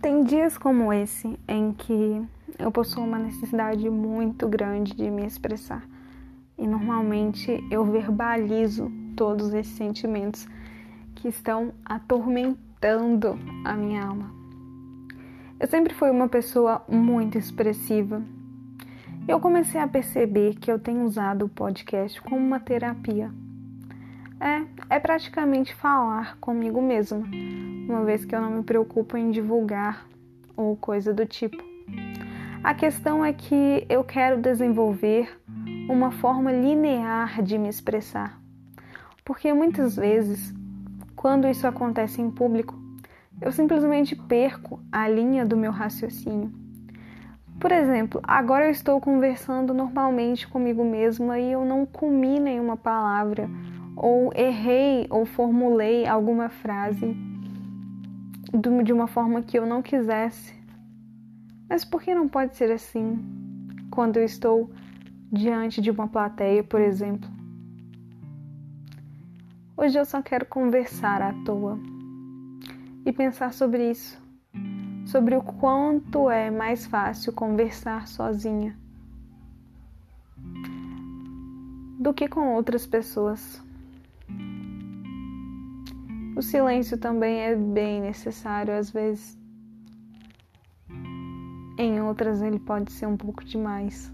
Tem dias como esse em que eu possuo uma necessidade muito grande de me expressar e normalmente eu verbalizo todos esses sentimentos que estão atormentando a minha alma. Eu sempre fui uma pessoa muito expressiva. Eu comecei a perceber que eu tenho usado o podcast como uma terapia. É, é praticamente falar comigo mesma uma vez que eu não me preocupo em divulgar ou coisa do tipo. A questão é que eu quero desenvolver uma forma linear de me expressar, porque muitas vezes, quando isso acontece em público, eu simplesmente perco a linha do meu raciocínio. Por exemplo, agora eu estou conversando normalmente comigo mesma e eu não comi nenhuma palavra, ou errei ou formulei alguma frase de uma forma que eu não quisesse. Mas por que não pode ser assim quando eu estou diante de uma plateia, por exemplo? Hoje eu só quero conversar à toa e pensar sobre isso, sobre o quanto é mais fácil conversar sozinha do que com outras pessoas. O silêncio também é bem necessário às vezes. Em outras ele pode ser um pouco demais.